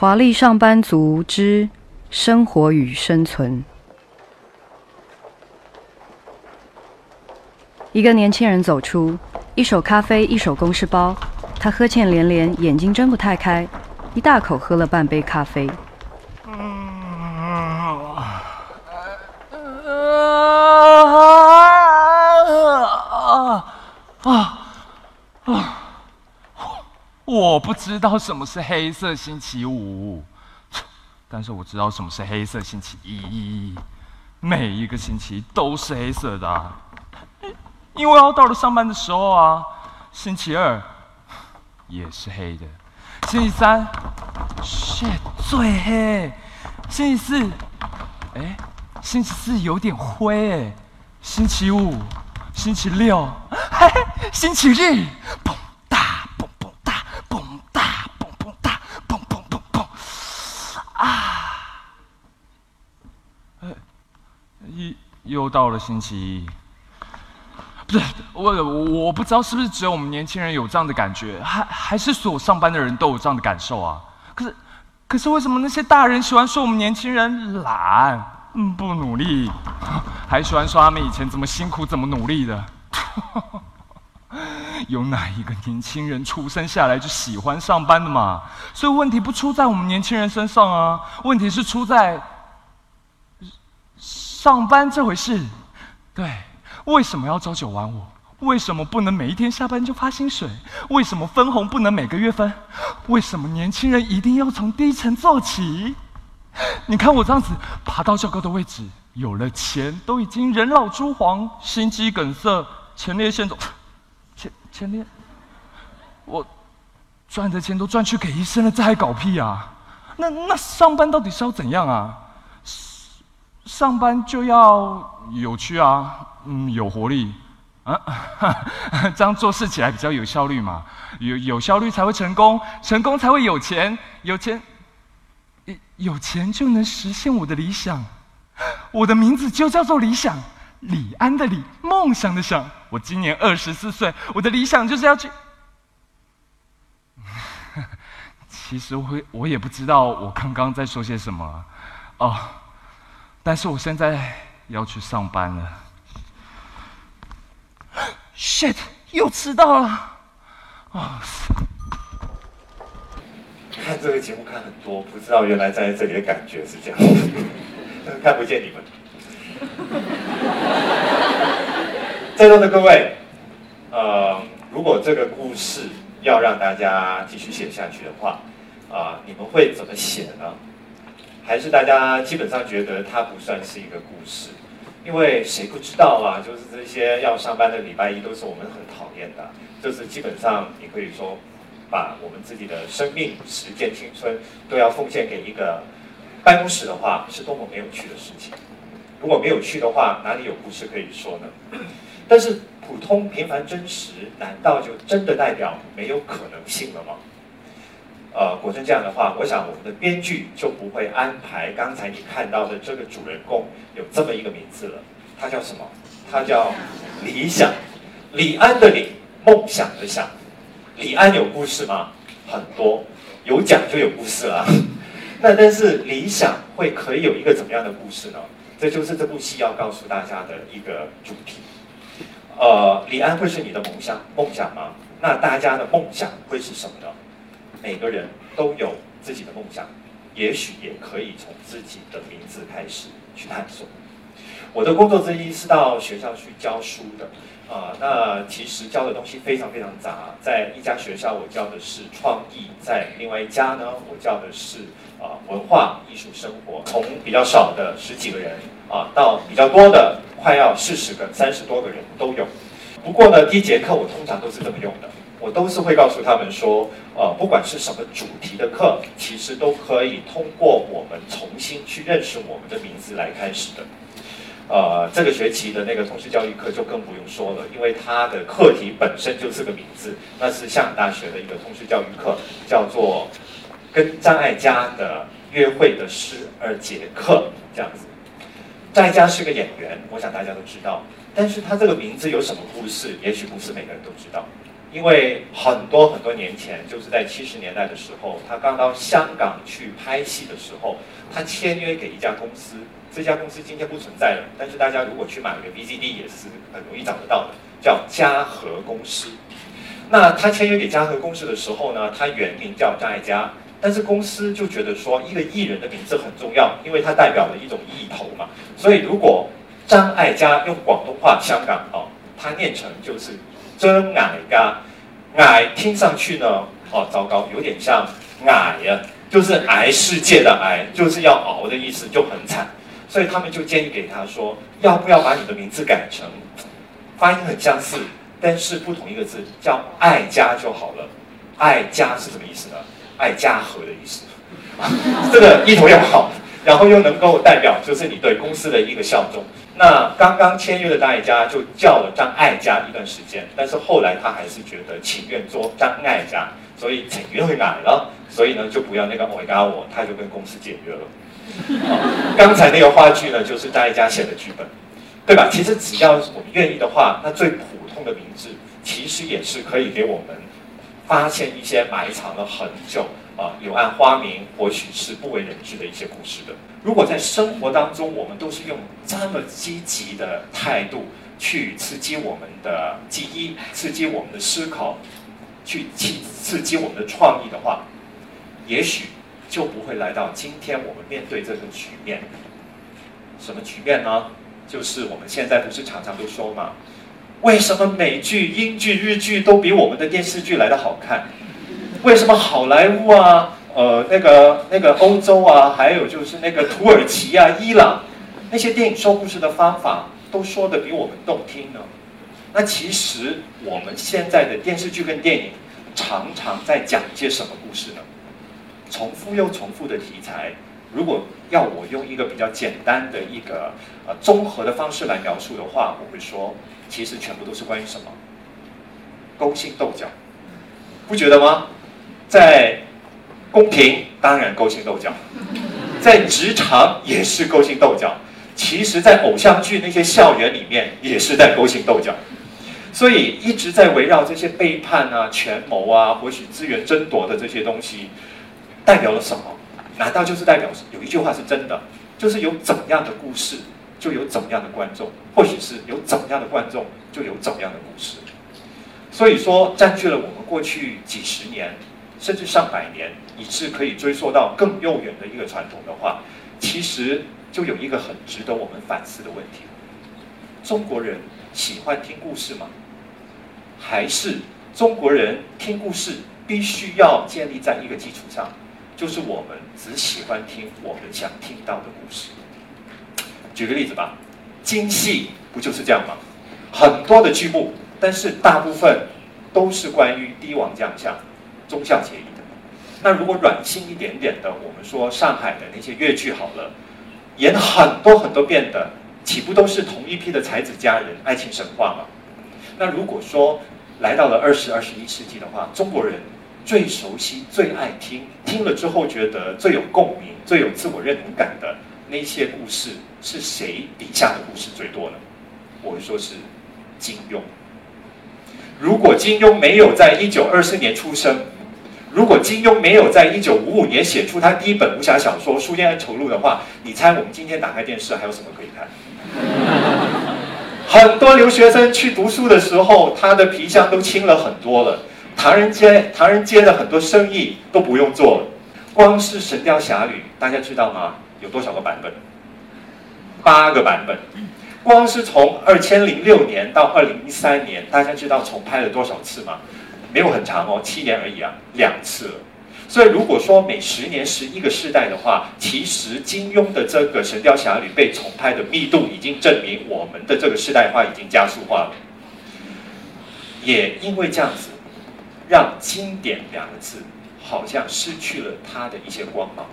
华丽上班族之生活与生存。一个年轻人走出，一手咖啡，一手公事包。他呵欠连连，眼睛睁不太开，一大口喝了半杯咖啡。啊啊！我不知道什么是黑色星期五，但是我知道什么是黑色星期一。每一个星期都是黑色的，因为要到了上班的时候啊。星期二 也是黑的，星期三是最黑。星期四，哎，星期四有点灰哎。星期五。星期六，嘿，星期日，又到了星期一，不是我我不知道是不是只有我们年轻人有这样的感觉，还还是所有上班的人都有这样的感受啊？可是可是为什么那些大人喜欢说我们年轻人懒？嗯，不努力，还喜欢说他们以前怎么辛苦、怎么努力的。有哪一个年轻人出生下来就喜欢上班的嘛？所以问题不出在我们年轻人身上啊，问题是出在上班这回事。对，为什么要朝九晚五？为什么不能每一天下班就发薪水？为什么分红不能每个月分？为什么年轻人一定要从低层做起？你看我这样子爬到较高的位置，有了钱都已经人老珠黄、心肌梗塞、前列腺肿、前前列，我赚的钱都赚去给医生了，这还搞屁啊？那那上班到底是要怎样啊？上班就要有趣啊，嗯，有活力啊，这样做事起来比较有效率嘛，有有效率才会成功，成功才会有钱，有钱。有钱就能实现我的理想，我的名字就叫做理想，李安的李，梦想的想。我今年二十四岁，我的理想就是要去。其实我我也不知道我刚刚在说些什么，哦，但是我现在要去上班了。Shit，又迟到了，啊！看这个节目看很多，不知道原来站在这里的感觉是这样，看不见你们。在座的各位，呃，如果这个故事要让大家继续写下去的话，啊，你们会怎么写呢？还是大家基本上觉得它不算是一个故事？因为谁不知道啊？就是这些要上班的礼拜一都是我们很讨厌的，就是基本上你可以说。把我们自己的生命、时间、青春都要奉献给一个办公室的话，是多么没有趣的事情。如果没有趣的话，哪里有故事可以说呢？但是普通、平凡、真实，难道就真的代表没有可能性了吗？呃，果真这样的话，我想我们的编剧就不会安排刚才你看到的这个主人公有这么一个名字了。他叫什么？他叫理想，李安的李，梦想的想。李安有故事吗？很多，有讲就有故事了。那但是理想会可以有一个怎么样的故事呢？这就是这部戏要告诉大家的一个主题。呃，李安会是你的梦想梦想吗？那大家的梦想会是什么呢？每个人都有自己的梦想，也许也可以从自己的名字开始去探索。我的工作之一是到学校去教书的。啊，那其实教的东西非常非常杂，在一家学校我教的是创意，在另外一家呢，我教的是啊文化艺术生活，从比较少的十几个人啊，到比较多的快要四十个、三十多个人都有。不过呢，第一节课我通常都是这么用的，我都是会告诉他们说，呃，不管是什么主题的课，其实都可以通过我们重新去认识我们的名字来开始的。呃，这个学期的那个通识教育课就更不用说了，因为它的课题本身就是个名字，那是香港大学的一个通识教育课，叫做《跟张艾嘉的约会的十二节课》这样子。张艾嘉是个演员，我想大家都知道，但是他这个名字有什么故事，也许不是每个人都知道。因为很多很多年前，就是在七十年代的时候，他刚到香港去拍戏的时候，他签约给一家公司，这家公司今天不存在了，但是大家如果去买一个 VCD 也是很容易找得到的，叫嘉禾公司。那他签约给嘉禾公司的时候呢，他原名叫张艾嘉，但是公司就觉得说一个艺人的名字很重要，因为他代表了一种意头嘛，所以如果张艾嘉用广东话香港哦，他念成就是真矮嘎，矮听上去呢，哦糟糕，有点像矮呀，就是癌世界的癌，就是要熬的意思，就很惨，所以他们就建议给他说，要不要把你的名字改成，发音很相似。但是不同一个字叫“爱家”就好了，“爱家”是什么意思呢？“爱家和”的意思，这个意头要好，然后又能够代表就是你对公司的一个效忠。那刚刚签约的张爱家就叫了张爱家一段时间，但是后来他还是觉得情愿做张爱家，所以情愿会改了，所以呢就不要那个我加我，他就跟公司解约了。刚才那个话剧呢，就是张爱家写的剧本，对吧？其实只要我们愿意的话，那最普通。的名字其实也是可以给我们发现一些埋藏了很久啊柳暗花明，或许是不为人知的一些故事的。如果在生活当中，我们都是用这么积极的态度去刺激我们的记忆，刺激我们的思考，去刺刺激我们的创意的话，也许就不会来到今天我们面对这个局面。什么局面呢？就是我们现在不是常常都说嘛。为什么美剧、英剧、日剧都比我们的电视剧来的好看？为什么好莱坞啊、呃那个那个欧洲啊，还有就是那个土耳其啊、伊朗那些电影说故事的方法都说的比我们动听呢？那其实我们现在的电视剧跟电影常常在讲一些什么故事呢？重复又重复的题材。如果要我用一个比较简单的一个呃综合的方式来描述的话，我会说。其实全部都是关于什么？勾心斗角，不觉得吗？在公平当然勾心斗角，在职场也是勾心斗角。其实，在偶像剧那些校园里面也是在勾心斗角。所以一直在围绕这些背叛啊、权谋啊，或许资源争夺的这些东西，代表了什么？难道就是代表有一句话是真的，就是有怎样的故事？就有怎么样的观众，或许是有怎么样的观众，就有怎么样的故事。所以说，占据了我们过去几十年，甚至上百年，以致可以追溯到更悠远的一个传统的话，其实就有一个很值得我们反思的问题：中国人喜欢听故事吗？还是中国人听故事必须要建立在一个基础上，就是我们只喜欢听我们想听到的故事？举个例子吧，京戏不就是这样吗？很多的剧目，但是大部分都是关于帝王将相、忠孝节义的。那如果软性一点点的，我们说上海的那些粤剧好了，演很多很多遍的，岂不都是同一批的才子佳人、爱情神话吗？那如果说来到了二十二十一世纪的话，中国人最熟悉、最爱听，听了之后觉得最有共鸣、最有自我认同感的那些故事。是谁笔下的故事最多呢？我会说是金庸。如果金庸没有在一九二四年出生，如果金庸没有在一九五五年写出他第一本武侠小说《书剑恩仇录》的话，你猜我们今天打开电视还有什么可以看？很多留学生去读书的时候，他的皮箱都轻了很多了。唐人街，唐人街的很多生意都不用做了。光是《神雕侠侣》，大家知道吗？有多少个版本？八个版本，光是从二千零六年到二零一三年，大家知道重拍了多少次吗？没有很长哦，七年而已啊，两次了。所以如果说每十年十一个世代的话，其实金庸的这个《神雕侠侣》被重拍的密度已经证明我们的这个世代化已经加速化了。也因为这样子，让“经典”两个字好像失去了它的一些光芒，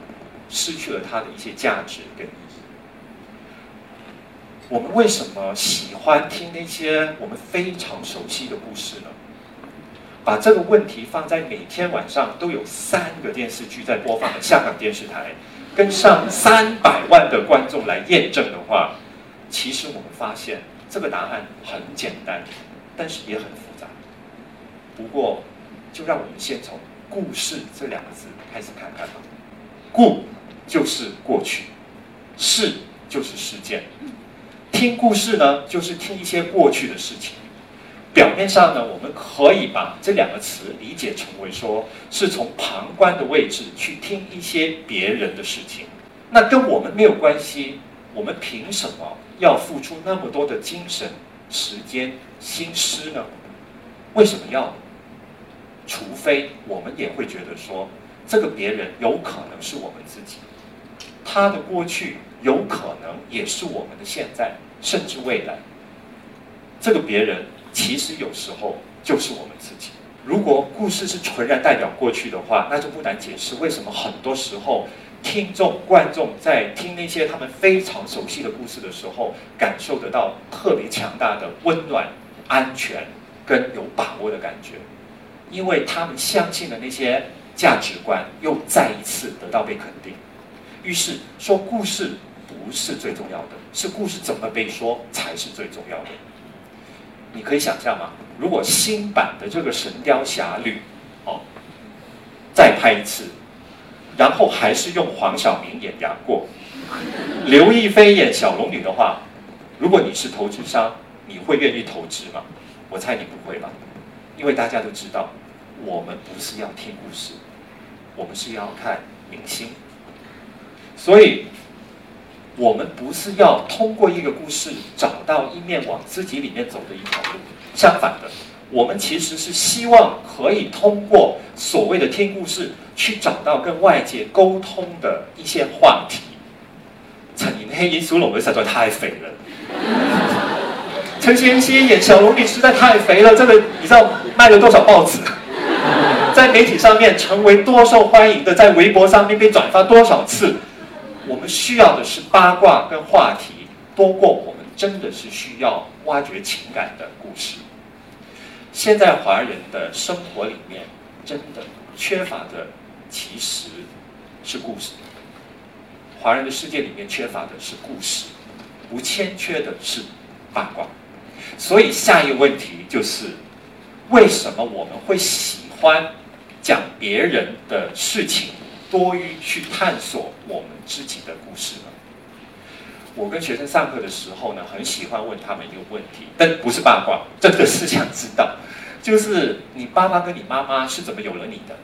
失去了它的一些价值跟意义。我们为什么喜欢听那些我们非常熟悉的故事呢？把这个问题放在每天晚上都有三个电视剧在播放的香港电视台，跟上三百万的观众来验证的话，其实我们发现这个答案很简单，但是也很复杂。不过，就让我们先从“故事”这两个字开始看看吧。故就是过去，事就是事件。听故事呢，就是听一些过去的事情。表面上呢，我们可以把这两个词理解成为说，是从旁观的位置去听一些别人的事情。那跟我们没有关系，我们凭什么要付出那么多的精神、时间、心思呢？为什么要？除非我们也会觉得说，这个别人有可能是我们自己，他的过去有可能也是我们的现在，甚至未来。这个别人其实有时候就是我们自己。如果故事是纯然代表过去的话，那就不难解释为什么很多时候。听众、观众在听那些他们非常熟悉的故事的时候，感受得到特别强大的温暖、安全跟有把握的感觉，因为他们相信的那些价值观又再一次得到被肯定。于是说故事不是最重要的，是故事怎么被说才是最重要的。你可以想象吗？如果新版的这个《神雕侠侣》，哦，再拍一次。然后还是用黄晓明演杨过，刘亦菲演小龙女的话，如果你是投资商，你会愿意投资吗？我猜你不会吧，因为大家都知道，我们不是要听故事，我们是要看明星，所以，我们不是要通过一个故事找到一面往自己里面走的一条路，相反的。我们其实是希望可以通过所谓的听故事，去找到跟外界沟通的一些话题。陈妍希演小龙女实在太肥了，陈妍希演小龙女实在太肥了，这个你知道卖了多少报纸？在媒体上面成为多受欢迎的，在微博上面被转发多少次？我们需要的是八卦跟话题，多过我们真的是需要挖掘情感的故事。现在华人的生活里面，真的缺乏的其实是故事。华人的世界里面缺乏的是故事，不欠缺的是八卦。所以下一个问题就是：为什么我们会喜欢讲别人的事情，多于去探索我们自己的故事呢？我跟学生上课的时候呢，很喜欢问他们一个问题，但不是八卦，真的是想知道，就是你爸爸跟你妈妈是怎么有了你的？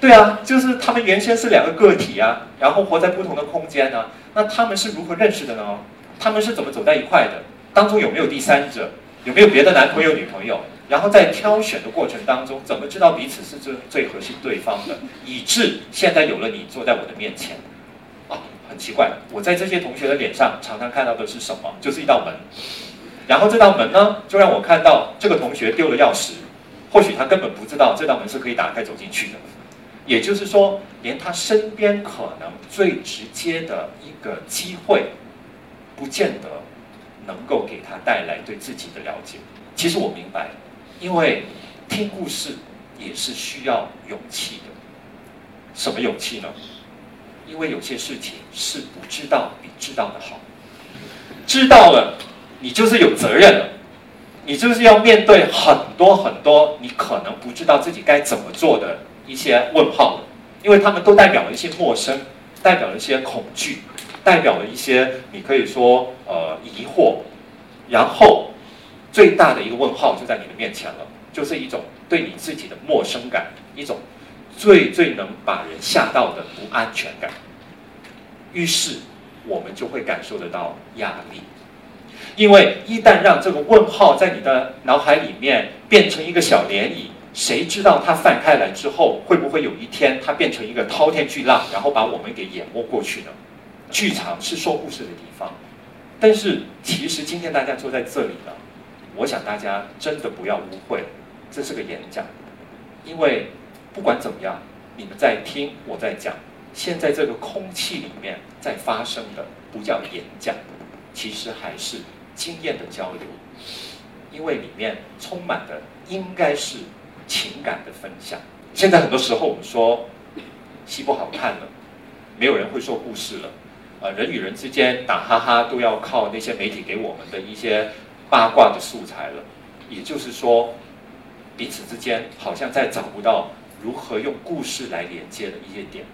对啊，就是他们原先是两个个体啊，然后活在不同的空间呢，那他们是如何认识的呢？他们是怎么走在一块的？当中有没有第三者？有没有别的男朋友、女朋友？然后在挑选的过程当中，怎么知道彼此是最最合适对方的？以致现在有了你坐在我的面前。啊很奇怪，我在这些同学的脸上常常看到的是什么？就是一道门，然后这道门呢，就让我看到这个同学丢了钥匙，或许他根本不知道这道门是可以打开走进去的。也就是说，连他身边可能最直接的一个机会，不见得能够给他带来对自己的了解。其实我明白，因为听故事也是需要勇气的。什么勇气呢？因为有些事情是不知道比知道的好，知道了，你就是有责任了，你就是要面对很多很多你可能不知道自己该怎么做的一些问号了，因为他们都代表了一些陌生，代表了一些恐惧，代表了一些你可以说呃疑惑，然后最大的一个问号就在你的面前了，就是一种对你自己的陌生感，一种。最最能把人吓到的不安全感，于是我们就会感受得到压力，因为一旦让这个问号在你的脑海里面变成一个小涟漪，谁知道它泛开来之后，会不会有一天它变成一个滔天巨浪，然后把我们给淹没过去呢？剧场是说故事的地方，但是其实今天大家坐在这里呢，我想大家真的不要误会，这是个演讲，因为。不管怎么样，你们在听我在讲，现在这个空气里面在发生的不叫演讲，其实还是经验的交流，因为里面充满的应该是情感的分享。现在很多时候我们说戏不好看了，没有人会说故事了，啊，人与人之间打哈哈都要靠那些媒体给我们的一些八卦的素材了，也就是说。彼此之间好像再找不到如何用故事来连接的一些点。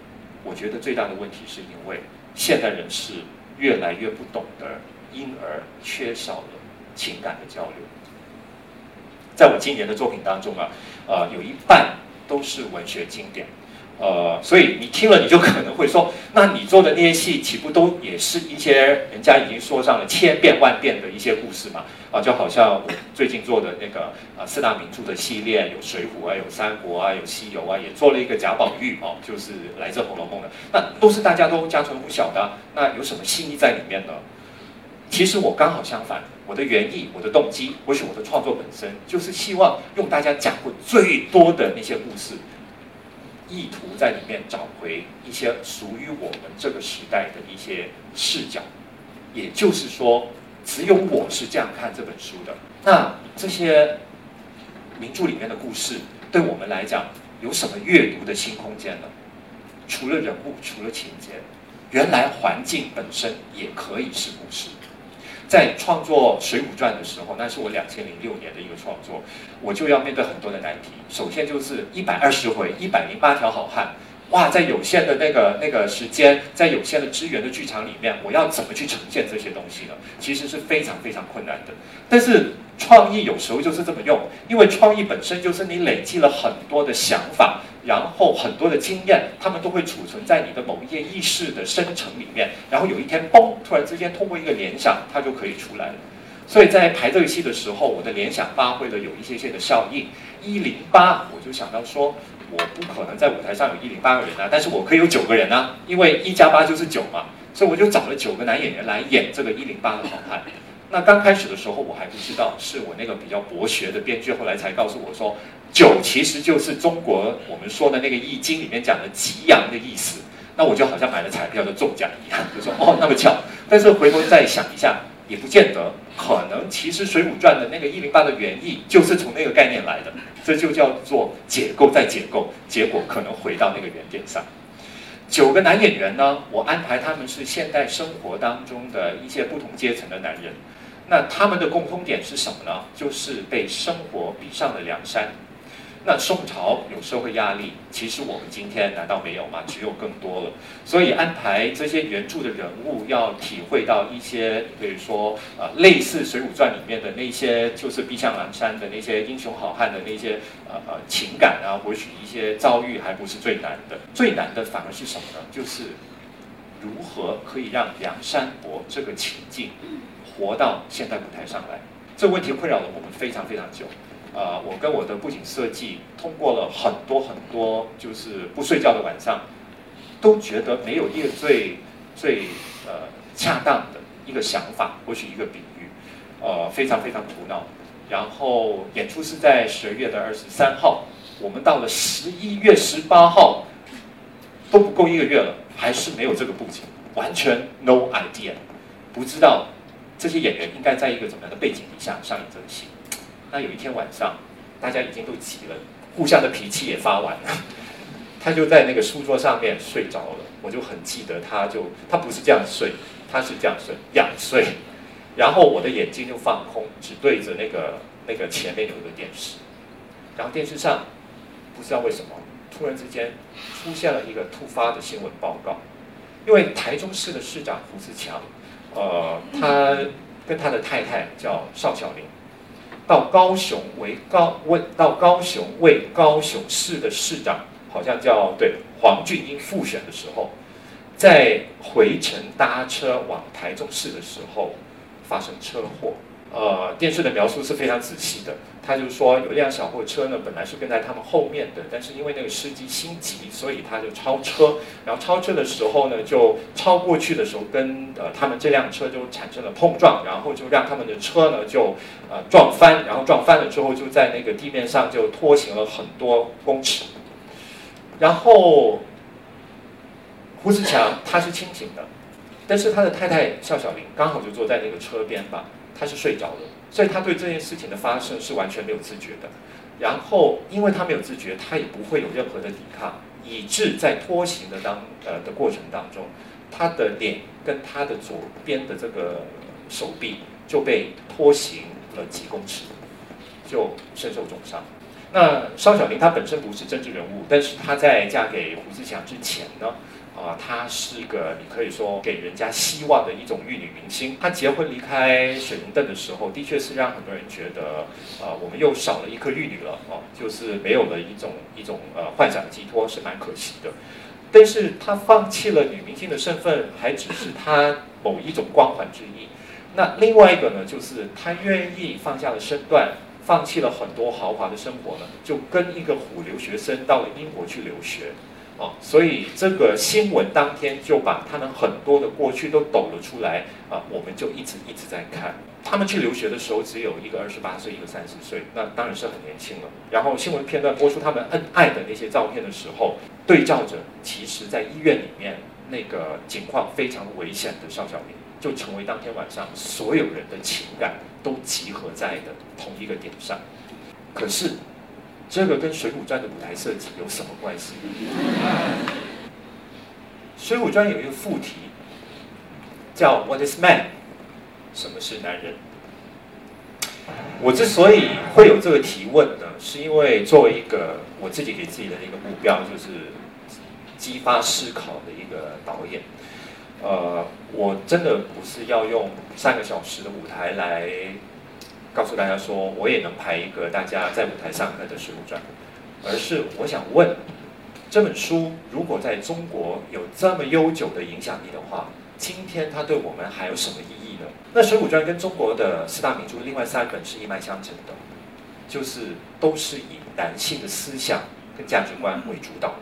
我觉得最大的问题是因为现代人是越来越不懂得，因而缺少了情感的交流。在我今年的作品当中啊，呃，有一半都是文学经典。呃，所以你听了，你就可能会说，那你做的那些戏，岂不都也是一些人家已经说上了千遍万遍的一些故事嘛？啊，就好像我最近做的那个啊四大名著的系列，有《水浒》啊，有《三国》啊，有《西游》啊，也做了一个贾宝玉哦，就是来自《红楼梦》的，那都是大家都家传户晓的。那有什么新意在里面呢？其实我刚好相反，我的原意，我的动机，或是我的创作本身，就是希望用大家讲过最多的那些故事。意图在里面找回一些属于我们这个时代的一些视角，也就是说，只有我是这样看这本书的。那这些名著里面的故事，对我们来讲有什么阅读的新空间呢？除了人物，除了情节，原来环境本身也可以是故事。在创作《水浒传》的时候，那是我两千零六年的一个创作，我就要面对很多的难题。首先就是一百二十回，一百零八条好汉，哇，在有限的那个那个时间，在有限的资源的剧场里面，我要怎么去呈现这些东西呢？其实是非常非常困难的。但是创意有时候就是这么用，因为创意本身就是你累积了很多的想法。然后很多的经验，他们都会储存在你的某一些意识的深层里面。然后有一天，嘣，突然之间通过一个联想，它就可以出来了。所以在排这个戏的时候，我的联想发挥了有一些些的效应。一零八，我就想到说，我不可能在舞台上有一零八个人啊，但是我可以有九个人啊，因为一加八就是九嘛。所以我就找了九个男演员来演这个一零八的好汉。那刚开始的时候，我还不知道，是我那个比较博学的编剧后来才告诉我说。九其实就是中国我们说的那个《易经》里面讲的吉阳的意思，那我就好像买了彩票的中奖一样，就说哦那么巧。但是回头再想一下，也不见得，可能其实《水浒传》的那个一零八的原意就是从那个概念来的，这就叫做解构再解构，结果可能回到那个原点上。九个男演员呢，我安排他们是现代生活当中的一些不同阶层的男人，那他们的共通点是什么呢？就是被生活逼上了梁山。那宋朝有社会压力，其实我们今天难道没有吗？只有更多了。所以安排这些原著的人物，要体会到一些，比如说呃，类似《水浒传》里面的那些，就是逼上梁山的那些英雄好汉的那些呃呃情感啊，或许一些遭遇，还不是最难的。最难的反而是什么呢？就是如何可以让梁山伯这个情境活到现代舞台上来。这个问题困扰了我们非常非常久。呃，我跟我的布景设计通过了很多很多，就是不睡觉的晚上，都觉得没有一个最最呃恰当的一个想法，或许一个比喻，呃，非常非常苦恼。然后演出是在十二月的二十三号，我们到了十一月十八号，都不够一个月了，还是没有这个布景，完全 no idea，不知道这些演员应该在一个怎么样的背景底下上演这个戏。那有一天晚上，大家已经都急了，互相的脾气也发完了，他就在那个书桌上面睡着了。我就很记得，他就他不是这样睡，他是这样睡，仰睡。然后我的眼睛就放空，只对着那个那个前面有一个电视。然后电视上不知道为什么，突然之间出现了一个突发的新闻报告，因为台中市的市长胡志强，呃，他跟他的太太叫邵小玲。到高雄为高为到高雄为高雄市的市长，好像叫对黄俊英复选的时候，在回程搭车往台中市的时候发生车祸。呃，电视的描述是非常仔细的。他就说有一辆小货车呢，本来是跟在他们后面的，但是因为那个司机心急，所以他就超车。然后超车的时候呢，就超过去的时候，跟呃他们这辆车就产生了碰撞，然后就让他们的车呢就呃撞翻，然后撞翻了之后就在那个地面上就拖行了很多公尺。然后胡志强他是清醒的，但是他的太太笑小玲刚好就坐在那个车边吧。他是睡着了，所以他对这件事情的发生是完全没有自觉的。然后，因为他没有自觉，他也不会有任何的抵抗，以致在拖行的当呃的过程当中，他的脸跟他的左边的这个手臂就被拖行了几公尺，就身受重伤。那邵小玲她本身不是政治人物，但是她在嫁给胡志强之前呢，啊，她是一个你可以说给人家希望的一种玉女明星。她结婚离开水龙凳的时候，的确是让很多人觉得，啊，我们又少了一颗玉女了，哦，就是没有了一种一种呃幻想的寄托，是蛮可惜的。但是她放弃了女明星的身份，还只是她某一种光环之一。那另外一个呢，就是她愿意放下了身段。放弃了很多豪华的生活呢，就跟一个虎留学生到了英国去留学，哦，所以这个新闻当天就把他们很多的过去都抖了出来啊，我们就一直一直在看他们去留学的时候，只有一个二十八岁，一个三十岁，那当然是很年轻了。然后新闻片段播出他们恩爱的那些照片的时候，对照着其实在医院里面那个情况非常危险的邵小明。就成为当天晚上所有人的情感都集合在的同一个点上。可是，这个跟《水浒传》的舞台设计有什么关系？《水浒传》有一个副题叫 “What is man？” 什么是男人？我之所以会有这个提问呢，是因为作为一个我自己给自己的一个目标，就是激发思考的一个导演。呃，我真的不是要用三个小时的舞台来告诉大家说，我也能拍一个大家在舞台上看的《水浒传》，而是我想问，这本书如果在中国有这么悠久的影响力的话，今天它对我们还有什么意义呢？那《水浒传》跟中国的四大名著另外三本是一脉相承的，就是都是以男性的思想跟价值观为主导的，《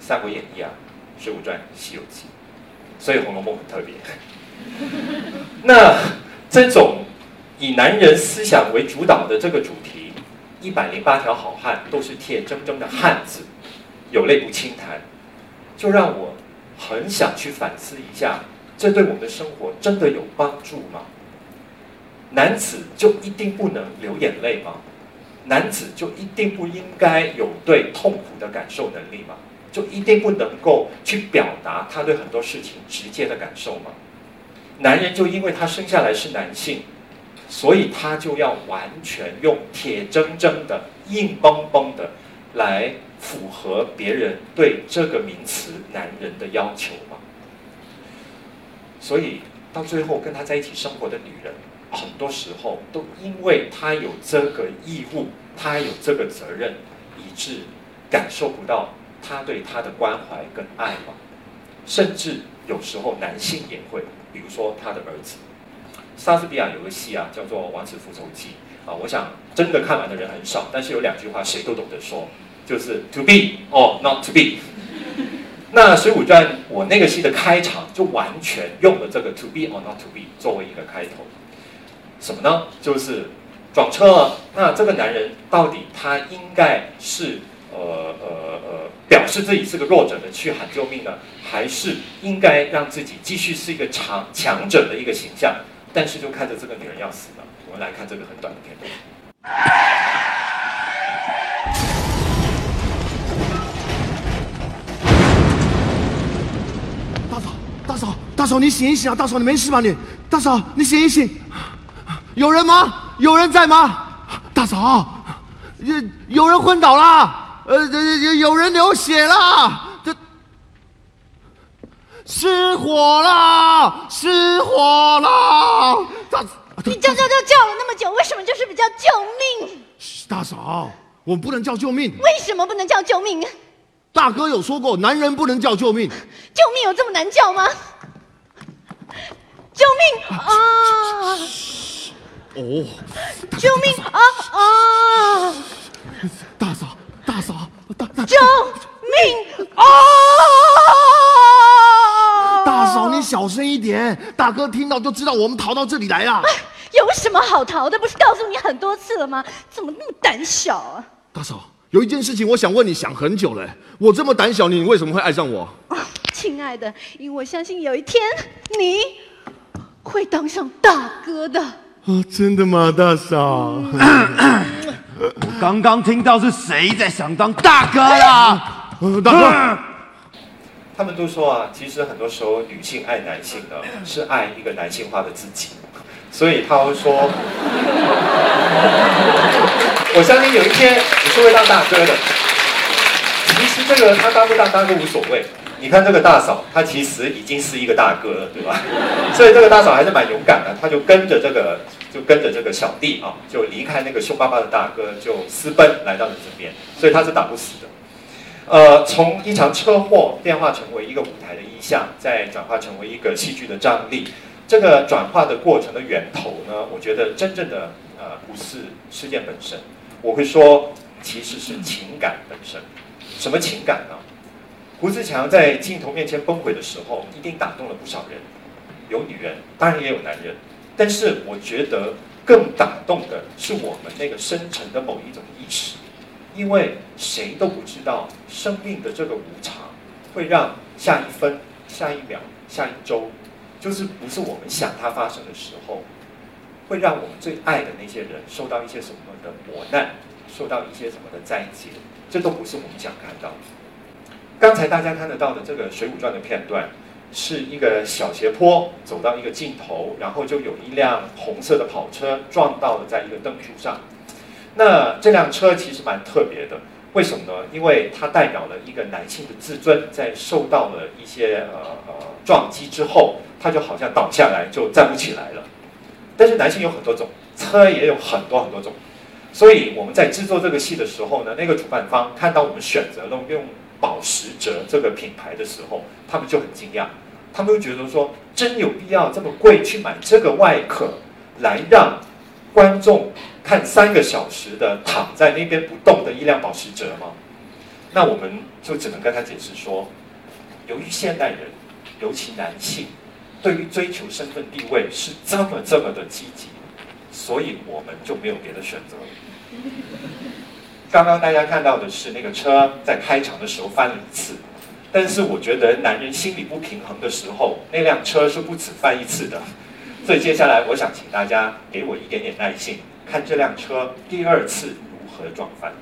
三国演义》啊，《水浒传》《西游记》。所以《红楼梦》很特别。那这种以男人思想为主导的这个主题，一百零八条好汉都是铁铮铮的汉子，有泪不轻弹，就让我很想去反思一下：这对我们的生活真的有帮助吗？男子就一定不能流眼泪吗？男子就一定不应该有对痛苦的感受能力吗？就一定不能够去表达他对很多事情直接的感受吗？男人就因为他生下来是男性，所以他就要完全用铁铮铮的、硬邦邦的来符合别人对这个名词“男人”的要求吗？所以到最后跟他在一起生活的女人，很多时候都因为他有这个义务，他有这个责任，以致感受不到。他对他的关怀跟爱嘛，甚至有时候男性也会，比如说他的儿子，莎士比亚有个戏啊，叫做《王子复仇记》啊，我想真的看完的人很少，但是有两句话谁都懂得说，就是 To be or not to be。那《水浒传》我那个戏的开场就完全用了这个 To be or not to be 作为一个开头，什么呢？就是撞车了。那这个男人到底他应该是？呃呃呃，表示自己是个弱者的去喊救命呢，还是应该让自己继续是一个强强者的一个形象？但是就看着这个女人要死了，我们来看这个很短的片段。大嫂，大嫂，大嫂，你醒一醒啊！大嫂，你没事吧？你，大嫂，你醒一醒，有人吗？有人在吗？大嫂，有有人昏倒了。呃，有有人流血了，失火啦，失火了！大，你叫叫叫叫了那么久，为什么就是不叫救命？大嫂，我们不能叫救命。为什么不能叫救命？大哥有说过，男人不能叫救命。救命有这么难叫吗？救命啊！哦，救命啊啊！大嫂。大嫂，大大救命啊！小声一点，大哥听到就知道我们逃到这里来了。有什么好逃的？不是告诉你很多次了吗？怎么那么胆小啊？大嫂，有一件事情我想问你，想很久了。我这么胆小，你为什么会爱上我？亲爱的，因为我相信有一天你会当上大哥的。啊，真的吗，大嫂？我刚刚听到是谁在想当大哥啦？大哥，他们都说啊，其实很多时候女性爱男性呢，是爱一个男性化的自己，所以他会说，我相信有一天你是会当大哥的。其实这个他当不当大哥无所谓。你看这个大嫂，她其实已经是一个大哥了，对吧？所以这个大嫂还是蛮勇敢的，她就跟着这个，就跟着这个小弟啊，就离开那个凶巴巴的大哥，就私奔来到了这边。所以他是打不死的。呃，从一场车祸变化成为一个舞台的意象，再转化成为一个戏剧的张力。这个转化的过程的源头呢，我觉得真正的呃不是事件本身，我会说其实是情感本身。什么情感呢？胡志强在镜头面前崩溃的时候，一定打动了不少人，有女人，当然也有男人。但是我觉得更打动的是我们那个深沉的某一种意识，因为谁都不知道生命的这个无常，会让下一分、下一秒、下一周，就是不是我们想它发生的时候，会让我们最爱的那些人受到一些什么的磨难，受到一些什么的灾劫，这都不是我们想看到的。刚才大家看得到的这个《水浒传》的片段，是一个小斜坡走到一个尽头，然后就有一辆红色的跑车撞到了在一个灯柱上。那这辆车其实蛮特别的，为什么呢？因为它代表了一个男性的自尊，在受到了一些呃呃撞击之后，他就好像倒下来就站不起来了。但是男性有很多种，车也有很多很多种，所以我们在制作这个戏的时候呢，那个主办方看到我们选择了用。保时捷这个品牌的时候，他们就很惊讶，他们就觉得说，真有必要这么贵去买这个外壳，来让观众看三个小时的躺在那边不动的一辆保时捷吗？那我们就只能跟他解释说，由于现代人，尤其男性，对于追求身份地位是这么这么的积极，所以我们就没有别的选择。刚刚大家看到的是那个车在开场的时候翻了一次，但是我觉得男人心理不平衡的时候，那辆车是不止翻一次的。所以接下来我想请大家给我一点点耐心，看这辆车第二次如何撞翻。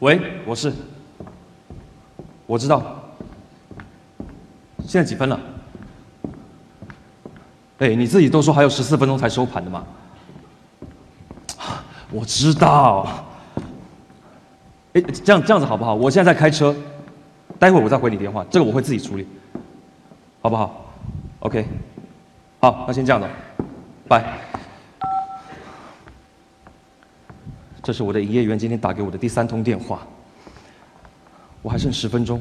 喂，我是，我知道。现在几分了？哎，你自己都说还有十四分钟才收盘的嘛。我知道。哎，这样这样子好不好？我现在在开车，待会儿我再回你电话，这个我会自己处理，好不好？OK，好，那先这样的，拜。这是我的营业员今天打给我的第三通电话，我还剩十分钟。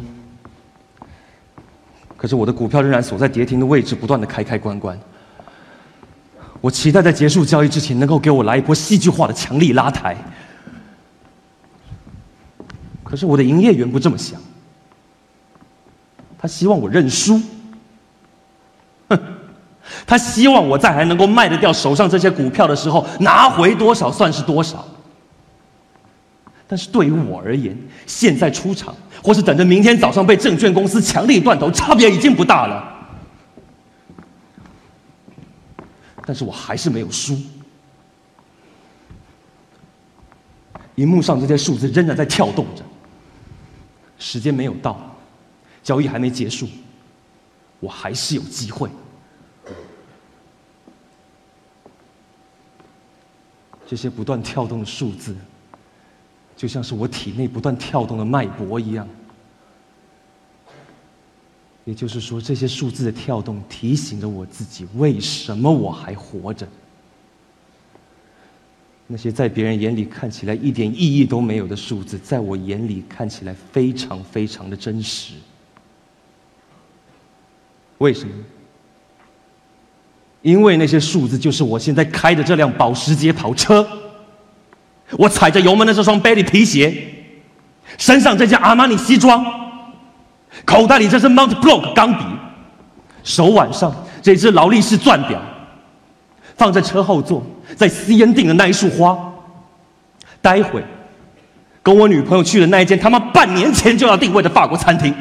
可是我的股票仍然锁在跌停的位置，不断的开开关关。我期待在结束交易之前，能够给我来一波戏剧化的强力拉抬。可是我的营业员不这么想，他希望我认输。哼，他希望我在还能够卖得掉手上这些股票的时候，拿回多少算是多少。但是对于我而言，现在出场，或是等着明天早上被证券公司强力断头，差别已经不大了。但是我还是没有输。荧幕上这些数字仍然在跳动着，时间没有到，交易还没结束，我还是有机会。这些不断跳动的数字。就像是我体内不断跳动的脉搏一样，也就是说，这些数字的跳动提醒着我自己，为什么我还活着？那些在别人眼里看起来一点意义都没有的数字，在我眼里看起来非常非常的真实。为什么？因为那些数字就是我现在开的这辆保时捷跑车。我踩着油门的这双 Bailey 皮鞋，身上这件阿玛尼西装，口袋里这是 Mount Block 钢笔，手腕上这只劳力士钻表，放在车后座，在 C N 订的那一束花，待会跟我女朋友去的那一间他妈半年前就要定位的法国餐厅，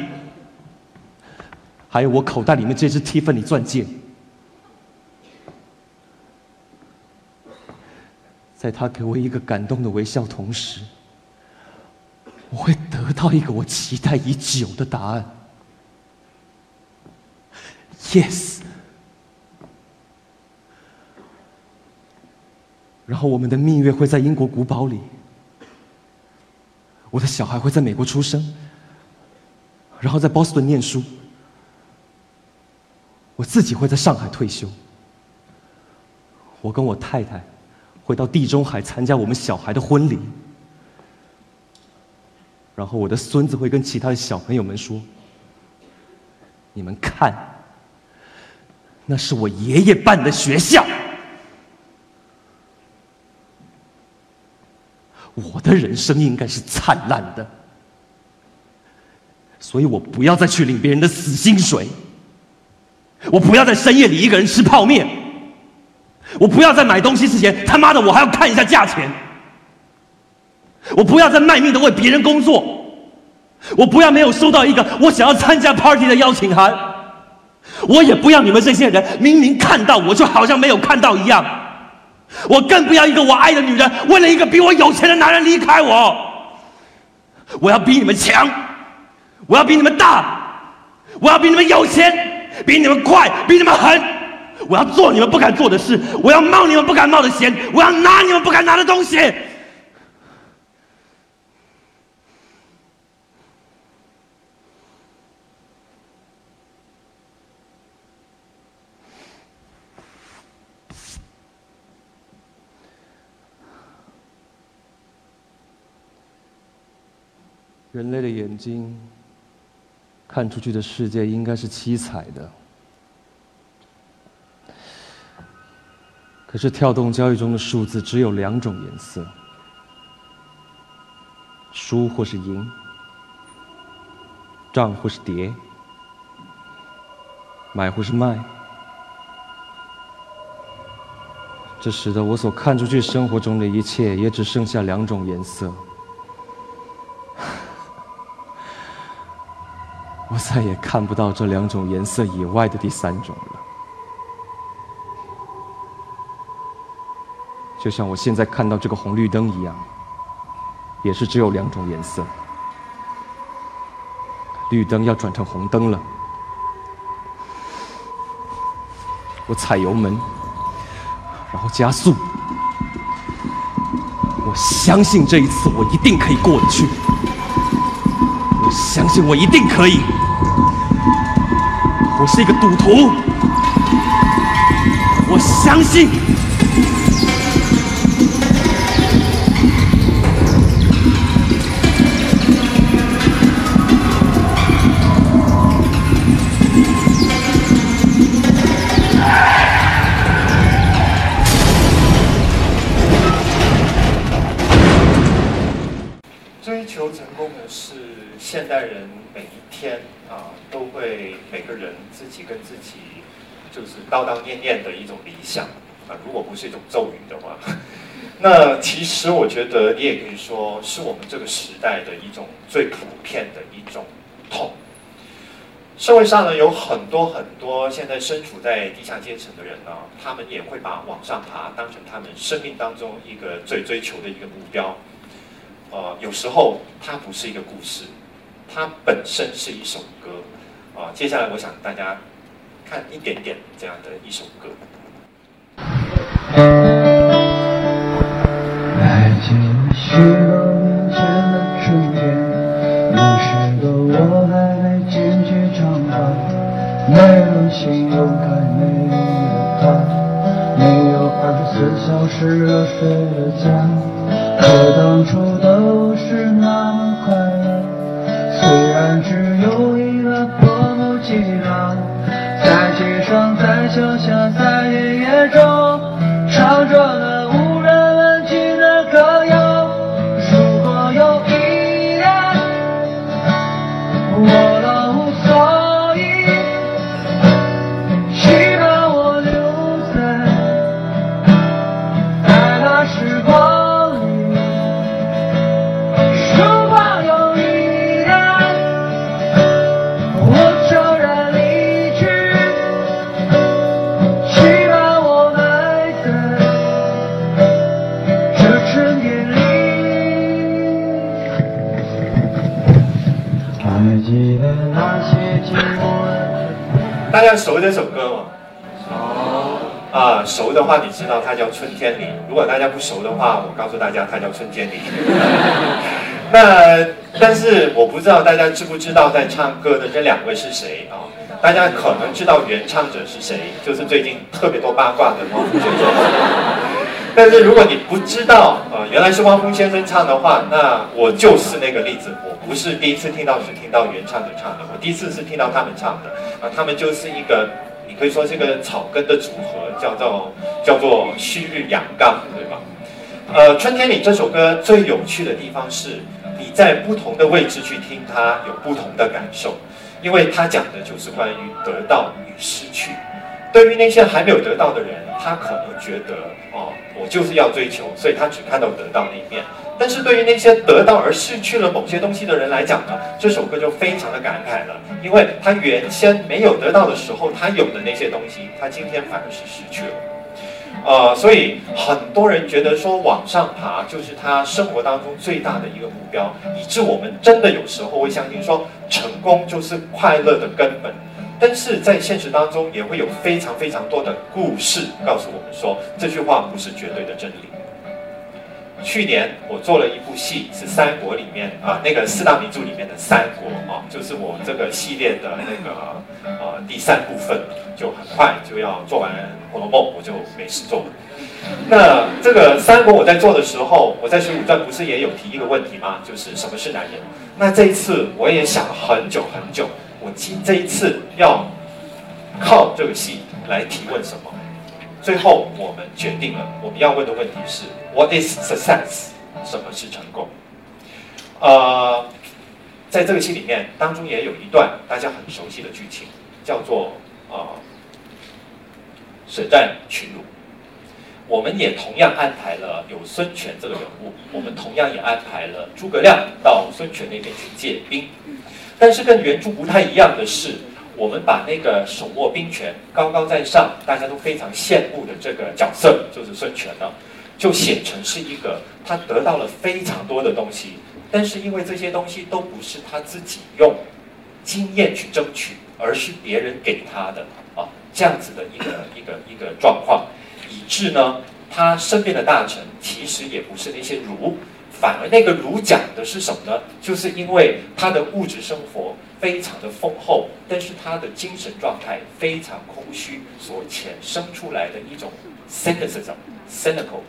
还有我口袋里面这只 Tiffany 钻戒。在他给我一个感动的微笑同时，我会得到一个我期待已久的答案。Yes。然后我们的蜜月会在英国古堡里，我的小孩会在美国出生，然后在波士顿念书，我自己会在上海退休。我跟我太太会到地中海参加我们小孩的婚礼，然后我的孙子会跟其他的小朋友们说：“你们看，那是我爷爷办的学校。”我的人生应该是灿烂的，所以我不要再去领别人的死薪水，我不要在深夜里一个人吃泡面，我不要在买东西之前他妈的我还要看一下价钱，我不要再卖命的为别人工作，我不要没有收到一个我想要参加 party 的邀请函，我也不要你们这些人明明看到我就好像没有看到一样。我更不要一个我爱的女人为了一个比我有钱的男人离开我。我要比你们强，我要比你们大，我要比你们有钱，比你们快，比你们狠。我要做你们不敢做的事，我要冒你们不敢冒的险，我要拿你们不敢拿的东西。人类的眼睛看出去的世界应该是七彩的，可是跳动交易中的数字只有两种颜色：输或是赢，涨或是跌，买或是卖。这使得我所看出去生活中的一切也只剩下两种颜色。我再也看不到这两种颜色以外的第三种了，就像我现在看到这个红绿灯一样，也是只有两种颜色。绿灯要转成红灯了，我踩油门，然后加速，我相信这一次我一定可以过得去。相信我一定可以。我是一个赌徒，我相信。啊，都会每个人自己跟自己就是叨叨念念的一种理想啊。如果不是一种咒语的话，那其实我觉得你也可以说是我们这个时代的一种最普遍的一种痛。社会上呢有很多很多现在身处在地下阶层的人呢，他们也会把往上爬当成他们生命当中一个最追求的一个目标。呃，有时候它不是一个故事，它本身是一首歌。啊，接下来我想大家看一点点这样的一首歌。还记得许多年前的春天，那时的我还没剪去长发，没有信用卡，没有他，没有二十四小时热水的家，可当初都是那么，只有一个破木吉他，在街上，在桥下，在田野中，唱着那家熟这首歌吗？啊，熟的话，你知道它叫《春天里》。如果大家不熟的话，我告诉大家，它叫《春天里》。那但是我不知道大家知不知道在唱歌的这两位是谁啊？大家可能知道原唱者是谁，就是最近特别多八卦的汪峰先生。但是如果你不知道啊，原来是汪峰先生唱的话，那我就是那个例子。不是第一次听到是听到原唱者唱的，我第一次是听到他们唱的啊，他们就是一个。你可以说这个草根的组合叫做叫做旭日阳刚，对吧？呃，春天里这首歌最有趣的地方是，你在不同的位置去听它，有不同的感受，因为它讲的就是关于得到与失去。对于那些还没有得到的人，他可能觉得哦，我就是要追求，所以他只看到得到那一面。但是对于那些得到而失去了某些东西的人来讲呢，这首歌就非常的感慨了，因为他原先没有得到的时候，他有的那些东西，他今天反而是失去了。呃，所以很多人觉得说往上爬就是他生活当中最大的一个目标，以致我们真的有时候会相信说成功就是快乐的根本。但是在现实当中，也会有非常非常多的故事告诉我们说这句话不是绝对的真理。去年我做了一部戏，是三国里面啊，那个四大名著里面的三国啊，就是我这个系列的那个呃第三部分，就很快就要做完《红楼梦》，我就没事做了。那这个三国我在做的时候，我在《水浒传》不是也有提一个问题吗？就是什么是男人？那这一次我也想了很久很久，我今这一次要靠这个戏来提问什么？最后，我们决定了，我们要问的问题是：What is success？什么是成功？呃，在这个戏里面，当中也有一段大家很熟悉的剧情，叫做呃舍战群儒。我们也同样安排了有孙权这个人物，我们同样也安排了诸葛亮到孙权那边去借兵。但是跟原著不太一样的是。我们把那个手握兵权、高高在上、大家都非常羡慕的这个角色，就是孙权呢，就写成是一个他得到了非常多的东西，但是因为这些东西都不是他自己用经验去争取，而是别人给他的啊，这样子的一个 一个一个状况，以致呢，他身边的大臣其实也不是那些儒。反而那个儒讲的是什么呢？就是因为他的物质生活非常的丰厚，但是他的精神状态非常空虚，所衍生出来的一种 cynicism、cynical、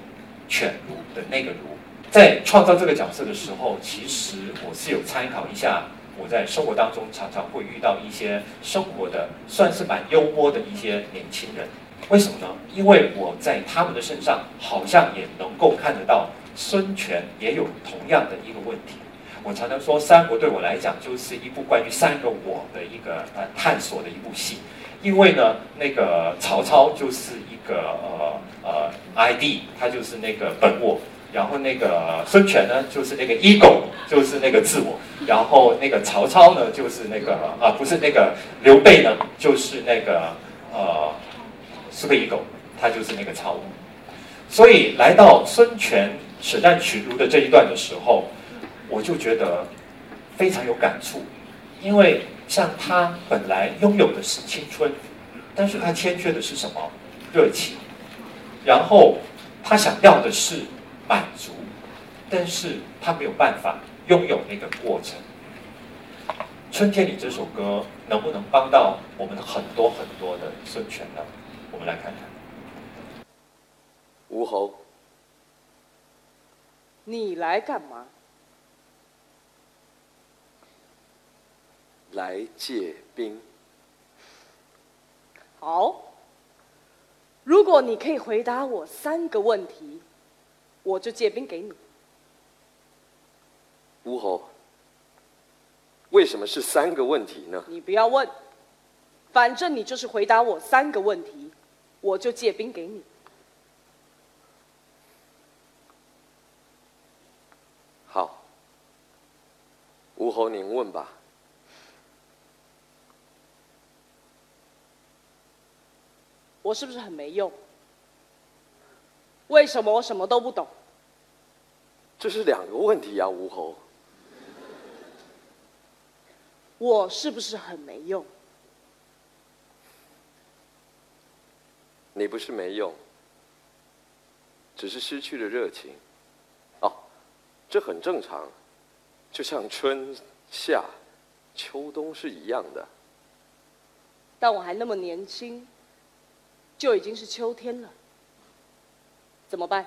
犬儒的那个儒，在创造这个角色的时候，其实我是有参考一下我在生活当中常常会遇到一些生活的算是蛮幽默的一些年轻人。为什么呢？因为我在他们的身上好像也能够看得到。孙权也有同样的一个问题。我常常说，《三国》对我来讲就是一部关于三个我的一个呃探索的一部戏。因为呢，那个曹操就是一个呃呃 ID，他就是那个本我；然后那个孙权呢，就是那个 ego，就是那个自我；然后那个曹操呢，就是那个啊，不是那个刘备呢，就是那个呃 super ego，他就是那个超我。所以来到孙权。舍战取儒的这一段的时候，我就觉得非常有感触，因为像他本来拥有的是青春，但是他欠缺的是什么？热情。然后他想要的是满足，但是他没有办法拥有那个过程。春天里这首歌能不能帮到我们很多很多的孙权呢？我们来看看。吴侯。你来干嘛？来借兵。好，如果你可以回答我三个问题，我就借兵给你。吴侯，为什么是三个问题呢？你不要问，反正你就是回答我三个问题，我就借兵给你。吴侯，您问吧。我是不是很没用？为什么我什么都不懂？这是两个问题呀，吴侯。我是不是很没用？你不是没用，只是失去了热情。哦，这很正常，就像春夏秋冬是一样的。但我还那么年轻，就已经是秋天了，怎么办？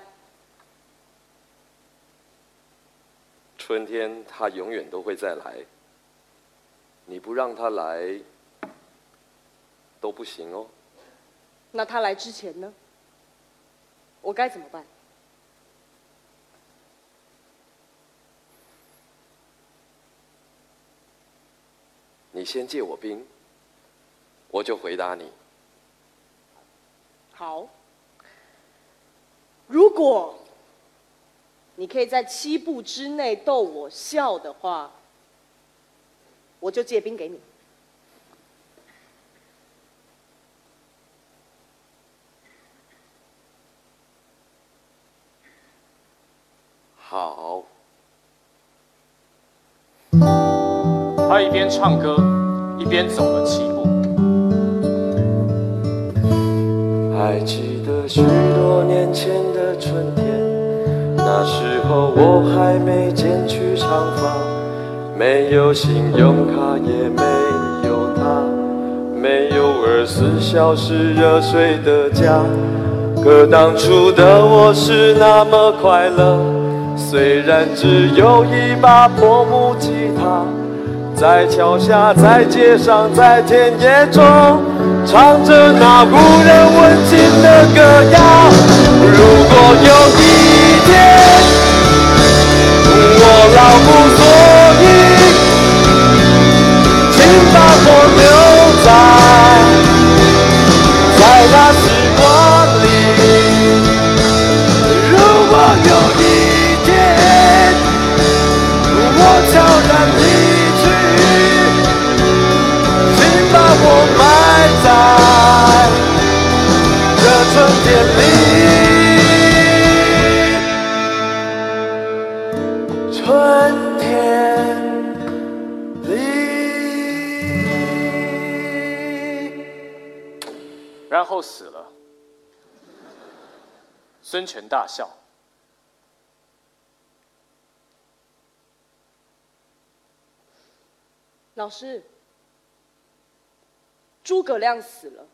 春天它永远都会再来，你不让它来都不行哦。那它来之前呢？我该怎么办？你先借我兵，我就回答你。好，如果你可以在七步之内逗我笑的话，我就借兵给你。唱歌，一边走了七步。还记得许多年前的春天，那时候我还没剪去长发，没有信用卡，也没有他，没有二十四小时热水的家。可当初的我是那么快乐，虽然只有一把破木吉他，在桥下，在街上，在田野中，唱着那无人问津的歌谣。如果有一天我老无所依，请把我留在在那时光里。如果有一天我悄然离然后死了。孙权大笑。老师，诸葛亮死了，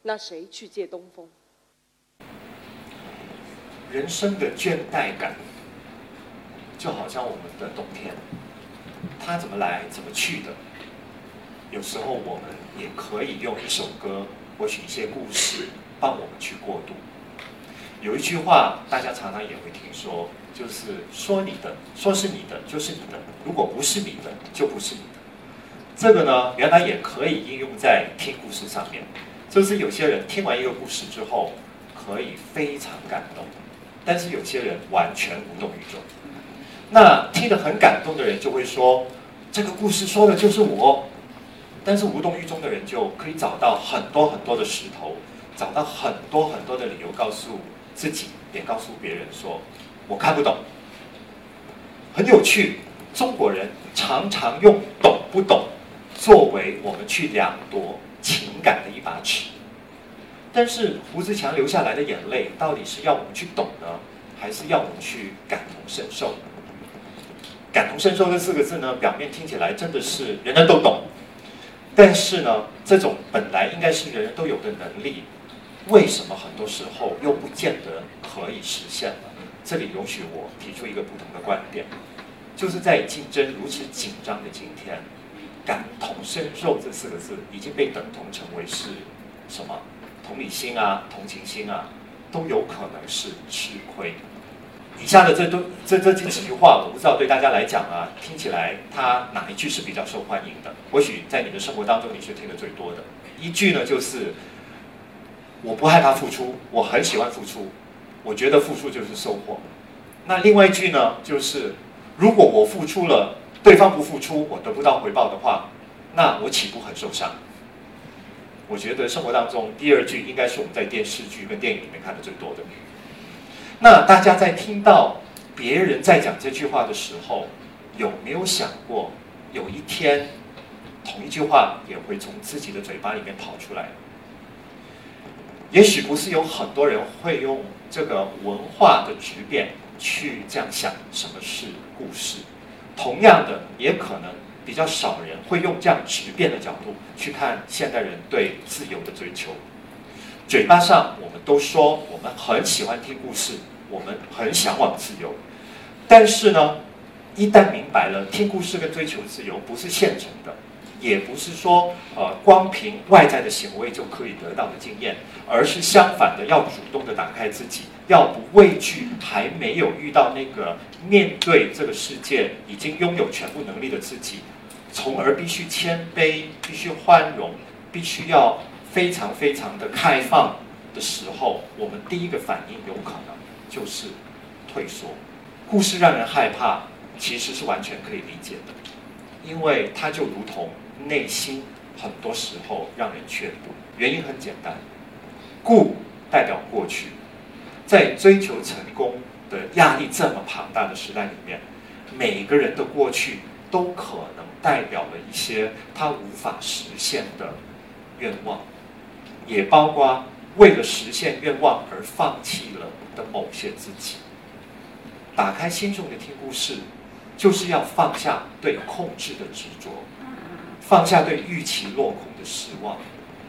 那谁去借东风？人生的倦怠感，就好像我们的冬天，它怎么来怎么去的。有时候我们也可以用一首歌，或许一些故事，帮我们去过渡。有一句话，大家常常也会听说，就是说你的，说是你的就是你的，如果不是你的，就不是你的。这个呢，原来也可以应用在听故事上面，就是有些人听完一个故事之后，可以非常感动，但是有些人完全无动于衷。那听得很感动的人就会说，这个故事说的就是我，但是无动于衷的人就可以找到很多很多的石头，找到很多很多的理由告诉。自己也告诉别人说：“我看不懂。”很有趣，中国人常常用“懂不懂”作为我们去量度情感的一把尺。但是胡志强流下来的眼泪，到底是要我们去懂呢，还是要我们去感同身受？感同身受这四个字呢，表面听起来真的是人人都懂，但是呢，这种本来应该是人人都有的能力。为什么很多时候又不见得可以实现呢？这里容许我提出一个不同的观点，就是在竞争如此紧张的今天，感同身受这四个字已经被等同成为是什么？同理心啊，同情心啊，都有可能是吃亏。以下的这都这这几句话，我不知道对大家来讲啊，听起来它哪一句是比较受欢迎的？或许在你的生活当中你是听的最多的。一句呢，就是。我不害怕付出，我很喜欢付出，我觉得付出就是收获。那另外一句呢，就是如果我付出了，对方不付出，我得不到回报的话，那我岂不很受伤？我觉得生活当中第二句应该是我们在电视剧跟电影里面看的最多的。那大家在听到别人在讲这句话的时候，有没有想过，有一天同一句话也会从自己的嘴巴里面跑出来？也许不是有很多人会用这个文化的质变去这样想什么是故事，同样的，也可能比较少人会用这样质变的角度去看现代人对自由的追求。嘴巴上我们都说我们很喜欢听故事，我们很向往自由，但是呢，一旦明白了听故事跟追求自由不是现成的。也不是说，呃，光凭外在的行为就可以得到的经验，而是相反的，要主动的打开自己，要不畏惧还没有遇到那个面对这个世界已经拥有全部能力的自己，从而必须谦卑，必须宽容，必须要非常非常的开放的时候，我们第一个反应有可能就是退缩。故事让人害怕，其实是完全可以理解的，因为它就如同。内心很多时候让人却步，原因很简单，故代表过去，在追求成功的压力这么庞大的时代里面，每个人的过去都可能代表了一些他无法实现的愿望，也包括为了实现愿望而放弃了的某些自己。打开心中的听故事，就是要放下对控制的执着。放下对预期落空的失望，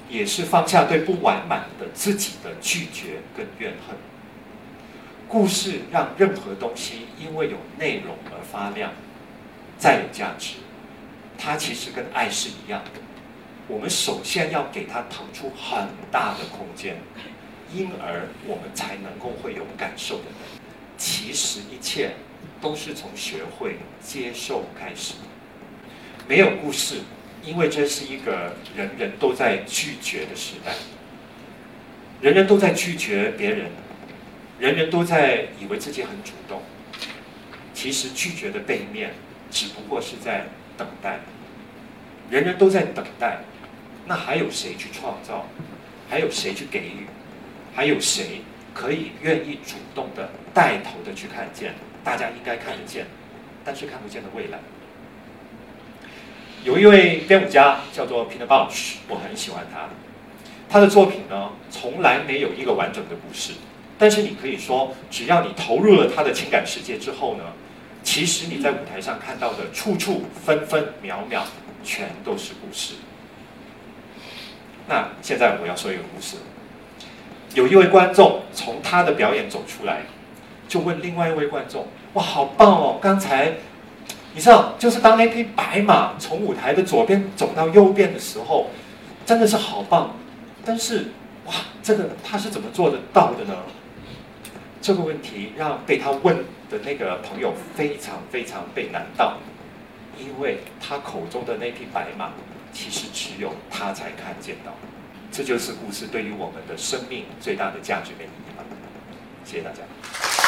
也是放下对不完满的自己的拒绝跟怨恨。故事让任何东西因为有内容而发亮，再有价值。它其实跟爱是一样的，我们首先要给他腾出很大的空间，因而我们才能够会有感受的。其实一切都是从学会接受开始，没有故事。因为这是一个人人都在拒绝的时代，人人都在拒绝别人，人人都在以为自己很主动。其实拒绝的背面，只不过是在等待。人人都在等待，那还有谁去创造？还有谁去给予？还有谁可以愿意主动的带头的去看见？大家应该看得见，但是看不见的未来。有一位编舞家叫做 Peter Bausch，我很喜欢他。他的作品呢，从来没有一个完整的故事，但是你可以说，只要你投入了他的情感世界之后呢，其实你在舞台上看到的处处分分秒秒，全都是故事。那现在我要说一个故事。有一位观众从他的表演走出来，就问另外一位观众：“哇，好棒哦！刚才。”你知道，就是当那匹白马从舞台的左边走到右边的时候，真的是好棒。但是，哇，这个他是怎么做得到的呢？这个问题让被他问的那个朋友非常非常被难到，因为他口中的那匹白马，其实只有他才看见到。这就是故事对于我们的生命最大的价值跟意义吧。谢谢大家。